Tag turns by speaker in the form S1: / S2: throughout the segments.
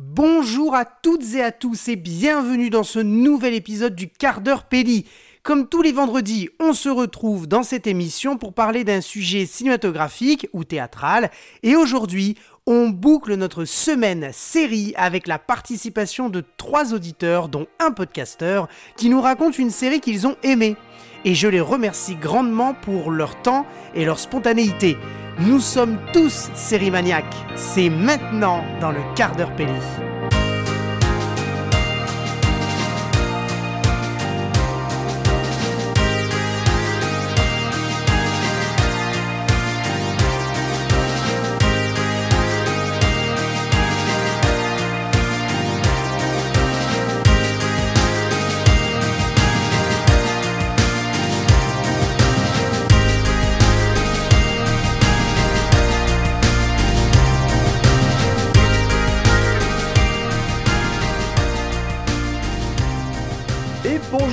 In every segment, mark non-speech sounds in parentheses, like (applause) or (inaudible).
S1: Bonjour à toutes et à tous et bienvenue dans ce nouvel épisode du quart d'heure Péli. Comme tous les vendredis, on se retrouve dans cette émission pour parler d'un sujet cinématographique ou théâtral. Et aujourd'hui, on boucle notre semaine série avec la participation de trois auditeurs, dont un podcasteur, qui nous raconte une série qu'ils ont aimée. Et je les remercie grandement pour leur temps et leur spontanéité. Nous sommes tous sérimaniaques. C'est maintenant dans le quart d'heure Péli.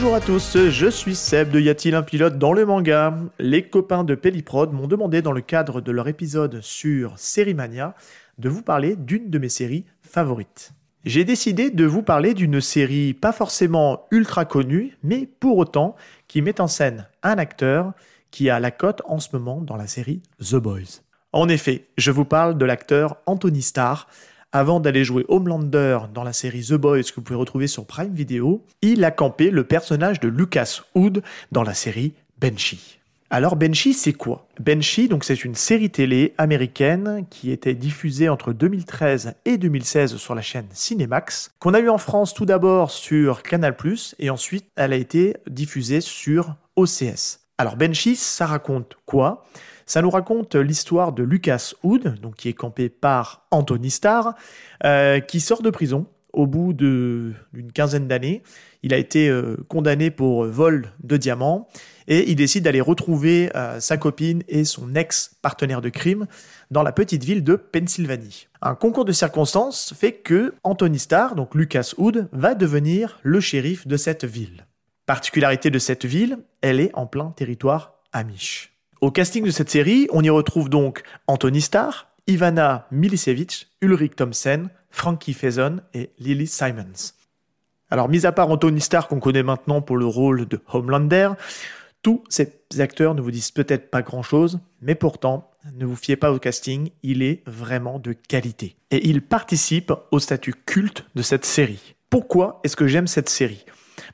S2: Bonjour à tous, je suis Seb de Y a-t-il un pilote dans le manga Les copains de Pelliprod m'ont demandé dans le cadre de leur épisode sur Sérimania de vous parler d'une de mes séries favorites. J'ai décidé de vous parler d'une série pas forcément ultra connue, mais pour autant qui met en scène un acteur qui a la cote en ce moment dans la série The Boys. En effet, je vous parle de l'acteur Anthony Starr, avant d'aller jouer Homelander dans la série The Boys que vous pouvez retrouver sur Prime Video, il a campé le personnage de Lucas Hood dans la série Banshee. Alors Banshee, c'est quoi? Banshee, donc c'est une série télé américaine qui était diffusée entre 2013 et 2016 sur la chaîne Cinemax, qu'on a eu en France tout d'abord sur Canal+, et ensuite elle a été diffusée sur OCS. Alors Banshee, ça raconte quoi? Ça nous raconte l'histoire de Lucas Hood, donc qui est campé par Anthony Starr, euh, qui sort de prison au bout d'une quinzaine d'années. Il a été euh, condamné pour vol de diamants et il décide d'aller retrouver euh, sa copine et son ex-partenaire de crime dans la petite ville de Pennsylvanie. Un concours de circonstances fait que Anthony Starr, donc Lucas Hood, va devenir le shérif de cette ville. Particularité de cette ville, elle est en plein territoire amish. Au casting de cette série, on y retrouve donc Anthony Starr, Ivana Milicevic, Ulrich Thomsen, Frankie Faison et Lily Simons. Alors, mis à part Anthony Starr qu'on connaît maintenant pour le rôle de Homelander, tous ces acteurs ne vous disent peut-être pas grand-chose, mais pourtant, ne vous fiez pas au casting, il est vraiment de qualité. Et il participe au statut culte de cette série. Pourquoi est-ce que j'aime cette série?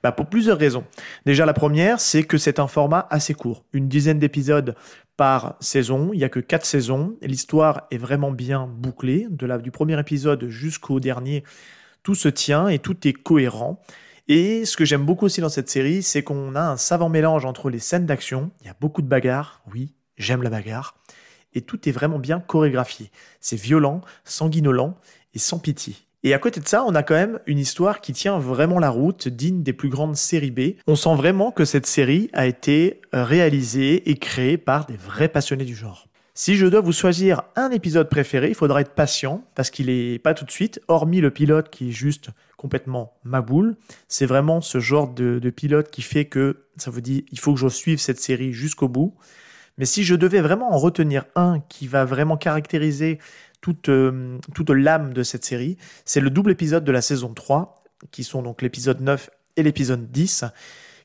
S2: Bah Pour plusieurs raisons. Déjà, la première, c'est que c'est un format assez court, une dizaine d'épisodes par saison. Il n'y a que quatre saisons. L'histoire est vraiment bien bouclée. De du premier épisode jusqu'au dernier, tout se tient et tout est cohérent. Et ce que j'aime beaucoup aussi dans cette série, c'est qu'on a un savant mélange entre les scènes d'action. Il y a beaucoup de bagarres. Oui, j'aime la bagarre. Et tout est vraiment bien chorégraphié. C'est violent, sanguinolent et sans pitié. Et à côté de ça, on a quand même une histoire qui tient vraiment la route, digne des plus grandes séries B. On sent vraiment que cette série a été euh, réalisée et créée par des vrais passionnés du genre. Si je dois vous choisir un épisode préféré, il faudra être patient parce qu'il est pas tout de suite, hormis le pilote qui est juste complètement maboule. C'est vraiment ce genre de, de pilote qui fait que ça vous dit il faut que je suive cette série jusqu'au bout. Mais si je devais vraiment en retenir un qui va vraiment caractériser toute, euh, toute l'âme de cette série, c'est le double épisode de la saison 3, qui sont donc l'épisode 9 et l'épisode 10,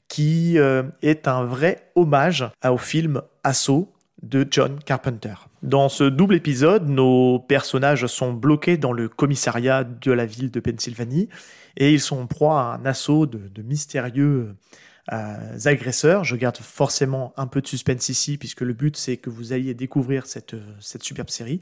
S2: qui euh, est un vrai hommage au film Assaut de John Carpenter. Dans ce double épisode, nos personnages sont bloqués dans le commissariat de la ville de Pennsylvanie et ils sont en proie à un assaut de, mystérieux euh, agresseurs. Je garde forcément un peu de suspense ici puisque le but c'est que vous alliez découvrir cette superbe série.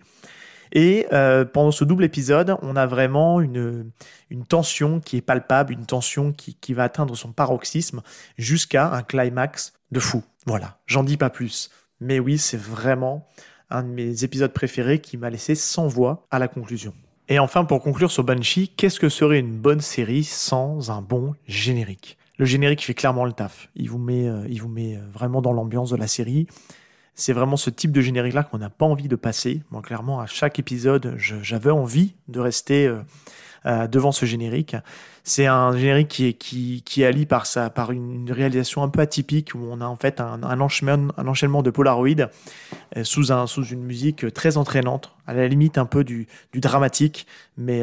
S2: Et euh, pendant ce double épisode, on a vraiment une, une tension qui est palpable, une tension qui, qui va atteindre son paroxysme jusqu'à un climax de fou. Voilà, j'en dis pas plus. Mais oui, c'est vraiment un de mes épisodes préférés qui m'a laissé sans voix à la conclusion. Et enfin, pour conclure sur Banshee, qu'est-ce que serait une bonne série sans un bon générique? Le générique fait clairement le taf. Il vous met, euh, il vous met vraiment dans l'ambiance de la série c'est vraiment ce type de générique-là qu'on n'a pas envie de passer. Moi, clairement, à chaque épisode, j'avais envie de rester euh, devant ce générique. C'est un générique qui, est, qui, allie par, une réalisation un peu atypique où on a en fait un, enchaînement, de Polaroid sous, un, sous une musique très entraînante, à la limite un peu du, dramatique, mais,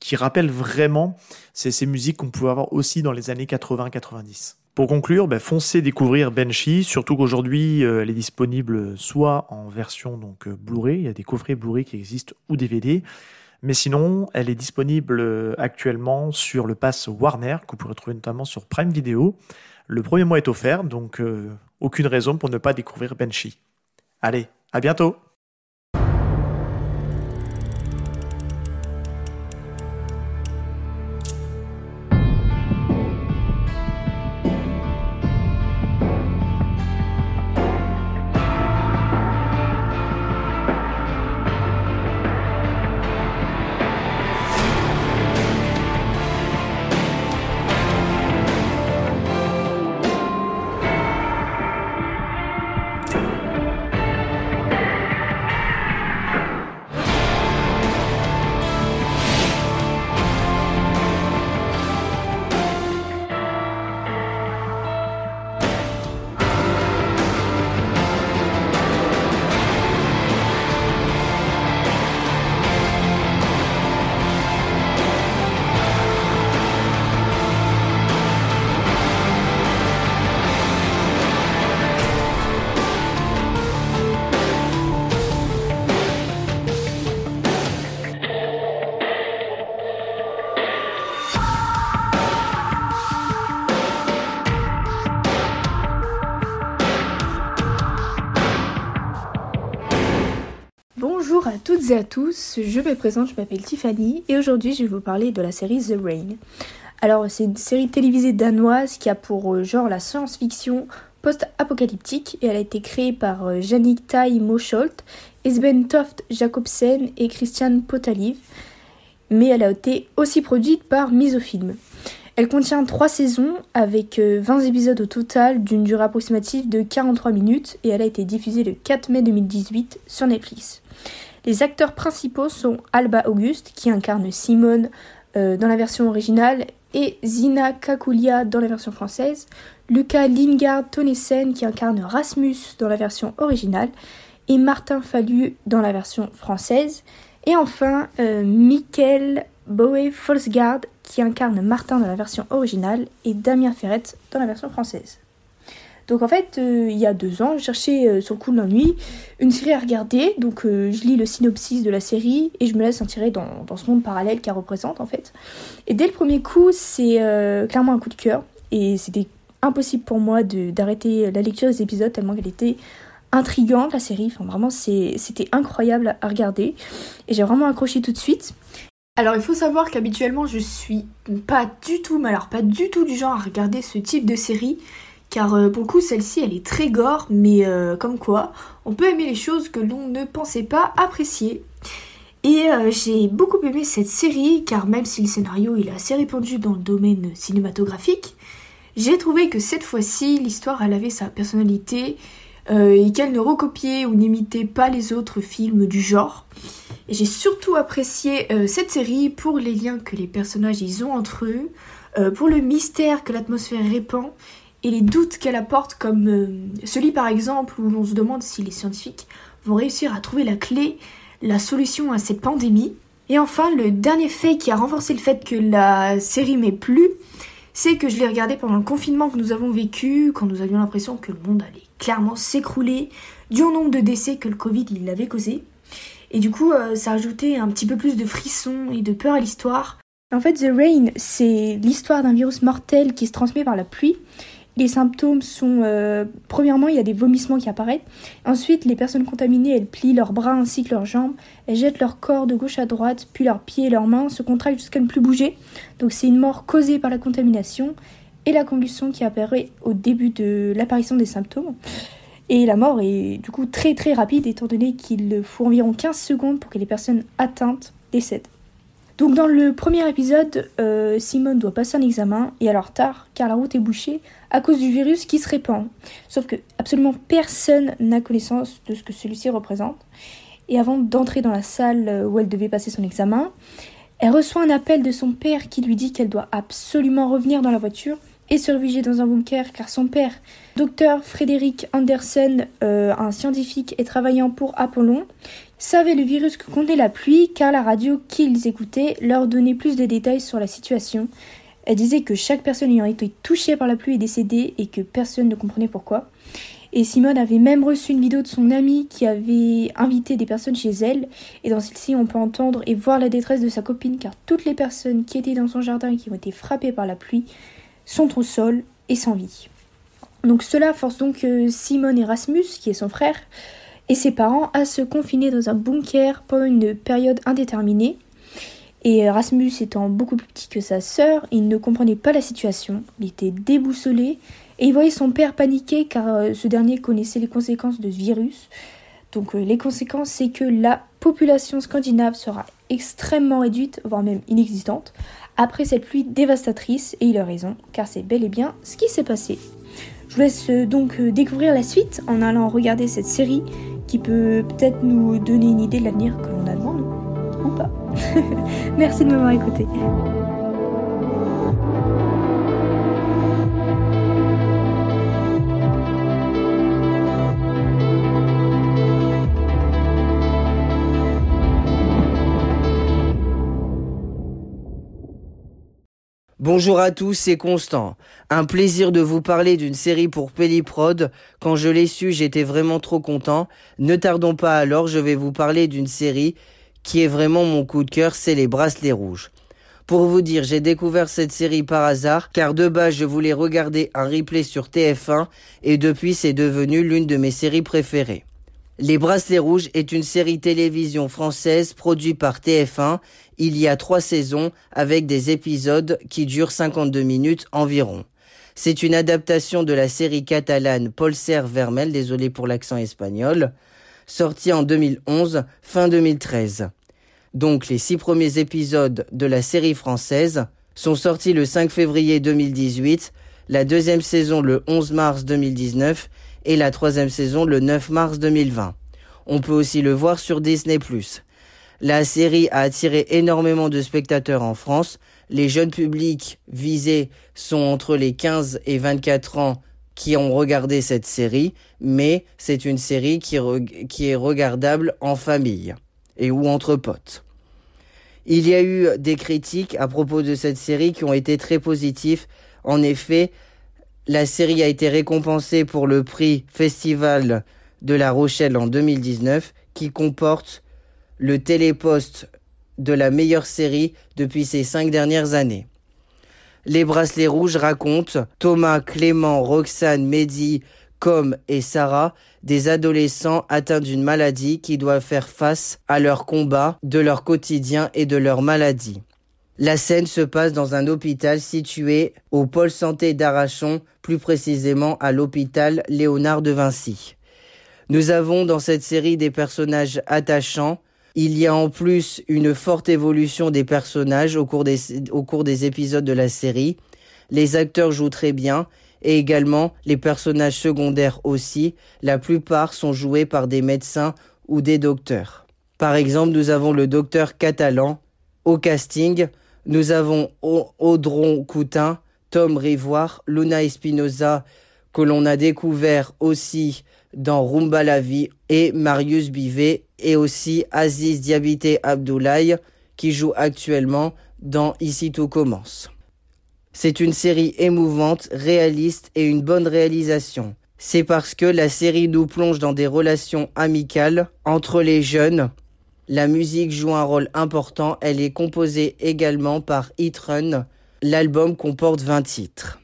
S2: qui, rappelle vraiment ces, ces musiques qu'on pouvait avoir aussi dans les années 80-90. Pour conclure, ben, foncez découvrir Benchy, surtout qu'aujourd'hui euh, elle est disponible soit en version donc euh, Blu-ray, il y a des coffrets Blu-ray qui existent ou DVD, mais sinon elle est disponible euh, actuellement sur le pass Warner que vous pourrez trouver notamment sur Prime Video. Le premier mois est offert, donc aucune raison pour ne pas découvrir Benchy. Allez, à bientôt
S3: toutes à tous, je me présente, je m'appelle Tiffany et aujourd'hui je vais vous parler de la série The Rain. Alors c'est une série télévisée danoise qui a pour euh, genre la science-fiction post-apocalyptique et elle a été créée par euh, Jannik Tai Mosholt, Esben Toft Jacobsen et Christian Potaliv, mais elle a été aussi produite par Misofilm. Elle contient 3 saisons avec 20 euh, épisodes au total d'une durée approximative de 43 minutes et elle a été diffusée le 4 mai 2018 sur Netflix. Les acteurs principaux sont Alba Auguste, qui incarne Simone euh, dans la version originale, et Zina Kakulia dans la version française, Lucas Lingard Tonesen, qui incarne Rasmus dans la version originale, et Martin Fallu dans la version française, et enfin euh, Mikkel Boe Folsgaard, qui incarne Martin dans la version originale, et Damien Ferret dans la version française. Donc en fait, euh, il y a deux ans, je cherchais euh, sur le coup de l'ennui une série à regarder. Donc euh, je lis le synopsis de la série et je me laisse tirer dans, dans ce monde parallèle qu'elle représente en fait. Et dès le premier coup, c'est clairement un coup de cœur. Et c'était impossible pour moi d'arrêter la lecture des épisodes tellement qu'elle était intrigante la série. Enfin vraiment, c'était incroyable à regarder. Et j'ai vraiment accroché tout de suite. Alors il faut savoir qu'habituellement je suis pas du tout, mais pas du tout du genre à regarder ce type de série car euh, pour le coup celle-ci elle est très gore, mais euh, comme quoi on peut aimer les choses que l'on ne pensait pas apprécier. Et euh, j'ai beaucoup aimé cette série car même si le scénario est assez répandu dans le domaine cinématographique, j'ai trouvé que cette fois-ci l'histoire elle avait sa personnalité et qu'elle ne recopiait ou n'imitait pas les autres films du genre. Et j'ai surtout apprécié cette série pour les liens que les personnages ils ont entre eux, pour le mystère que l'atmosphère répand et les doutes qu'elle apporte, comme euh, celui par exemple où l'on se demande si les scientifiques vont réussir à trouver la clé, la solution à cette pandémie. Et enfin, le dernier fait qui a renforcé le fait que la série m'ait plu, c'est que je l'ai regardée pendant le confinement que nous avons vécu, quand nous avions l'impression que le monde allait clairement s'écrouler, du nombre de décès que le Covid il avait causé. Et du coup, euh, ça a ajouté un petit peu plus de frissons et de peur à l'histoire. En fait, The Rain, c'est l'histoire d'un virus mortel qui se transmet par la pluie les symptômes sont, euh, premièrement, il y a des vomissements qui apparaissent. Ensuite, les personnes contaminées, elles plient leurs bras ainsi que leurs jambes. Elles jettent leur corps de gauche à droite, puis leurs pieds et leurs mains se contractent jusqu'à ne plus bouger. Donc c'est une mort causée par la contamination et la convulsion qui apparaît au début de l'apparition des symptômes. Et la mort est du coup très très rapide étant donné qu'il faut environ 15 secondes pour que les personnes atteintes décèdent. Donc dans le premier épisode, euh, Simone doit passer un examen et alors tard car la route est bouchée à cause du virus qui se répand. Sauf que absolument personne n'a connaissance de ce que celui-ci représente. Et avant d'entrer dans la salle où elle devait passer son examen, Elle reçoit un appel de son père qui lui dit qu'elle doit absolument revenir dans la voiture et se réfugier dans un bunker car son père, docteur Frédéric Andersen, euh, un scientifique et travaillant pour Apollon, savait le virus que contenait la pluie car la radio qu'ils écoutaient leur donnait plus de détails sur la situation. Elle disait que chaque personne ayant été touchée par la pluie est décédée et que personne ne comprenait pourquoi. Et Simone avait même reçu une vidéo de son amie qui avait invité des personnes chez elle. Et dans celle-ci, on peut entendre et voir la détresse de sa copine car toutes les personnes qui étaient dans son jardin et qui ont été frappées par la pluie sont au sol et sans vie. Donc cela force donc euh, Simone Erasmus, qui est son frère, et ses parents à se confiner dans un bunker pendant une période indéterminée. Et Erasmus étant beaucoup plus petit que sa sœur, il ne comprenait pas la situation, il était déboussolé et il voyait son père paniquer car euh, ce dernier connaissait les conséquences de ce virus. Donc euh, les conséquences, c'est que la population scandinave sera extrêmement réduite, voire même inexistante, après cette pluie dévastatrice, et il a raison, car c'est bel et bien ce qui s'est passé. Je vous laisse euh, donc découvrir la suite en allant regarder cette série qui peut peut-être nous donner une idée de l'avenir que l'on a devant nous, ou pas. (laughs) Merci de m'avoir écouté.
S4: Bonjour à tous, c'est Constant. Un plaisir de vous parler d'une série pour Pelliprod. Quand je l'ai su, j'étais vraiment trop content. Ne tardons pas alors, je vais vous parler d'une série qui est vraiment mon coup de cœur, c'est Les Bracelets Rouges. Pour vous dire, j'ai découvert cette série par hasard, car de base je voulais regarder un replay sur TF1, et depuis c'est devenu l'une de mes séries préférées. Les Bracelets Rouges est une série télévision française produite par TF1 il y a trois saisons avec des épisodes qui durent 52 minutes environ. C'est une adaptation de la série catalane Polser Vermel, désolé pour l'accent espagnol, sortie en 2011, fin 2013. Donc les six premiers épisodes de la série française sont sortis le 5 février 2018, la deuxième saison le 11 mars 2019 et la troisième saison le 9 mars 2020. On peut aussi le voir sur Disney ⁇ La série a attiré énormément de spectateurs en France. Les jeunes publics visés sont entre les 15 et 24 ans qui ont regardé cette série, mais c'est une série qui, qui est regardable en famille et ou entre potes. Il y a eu des critiques à propos de cette série qui ont été très positifs. En effet, la série a été récompensée pour le prix Festival de La Rochelle en 2019 qui comporte le téléposte de la meilleure série depuis ces cinq dernières années. Les bracelets rouges racontent Thomas, Clément, Roxane, Mehdi, Com et Sarah, des adolescents atteints d'une maladie qui doivent faire face à leur combat de leur quotidien et de leur maladie. La scène se passe dans un hôpital situé au pôle santé d'Arachon, plus précisément à l'hôpital Léonard de Vinci. Nous avons dans cette série des personnages attachants. Il y a en plus une forte évolution des personnages au cours des, au cours des épisodes de la série. Les acteurs jouent très bien et également les personnages secondaires aussi. La plupart sont joués par des médecins ou des docteurs. Par exemple, nous avons le docteur catalan au casting nous avons Audron Coutin, Tom Rivoire, Luna Espinoza, que l'on a découvert aussi dans Rumba la vie, et Marius Bivet, et aussi Aziz Diabité Abdoulaye, qui joue actuellement dans Ici tout commence. C'est une série émouvante, réaliste et une bonne réalisation. C'est parce que la série nous plonge dans des relations amicales entre les jeunes la musique joue un rôle important, elle est composée également par Hit Run. L'album comporte 20 titres.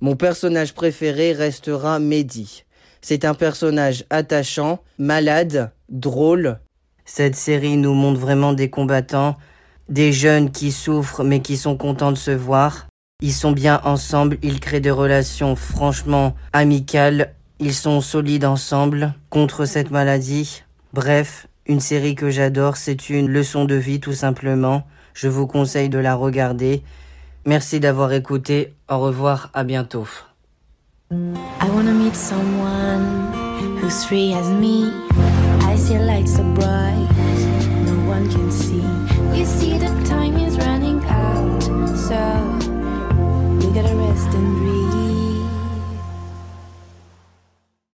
S4: Mon personnage préféré restera Mehdi. C'est un personnage attachant, malade, drôle. Cette série nous montre vraiment des combattants, des jeunes qui souffrent mais qui sont contents de se voir. Ils sont bien ensemble, ils créent des relations franchement amicales, ils sont solides ensemble contre cette maladie. Bref, une série que j'adore, c'est une leçon de vie tout simplement. Je vous conseille de la regarder. Merci d'avoir écouté. Au revoir, à bientôt.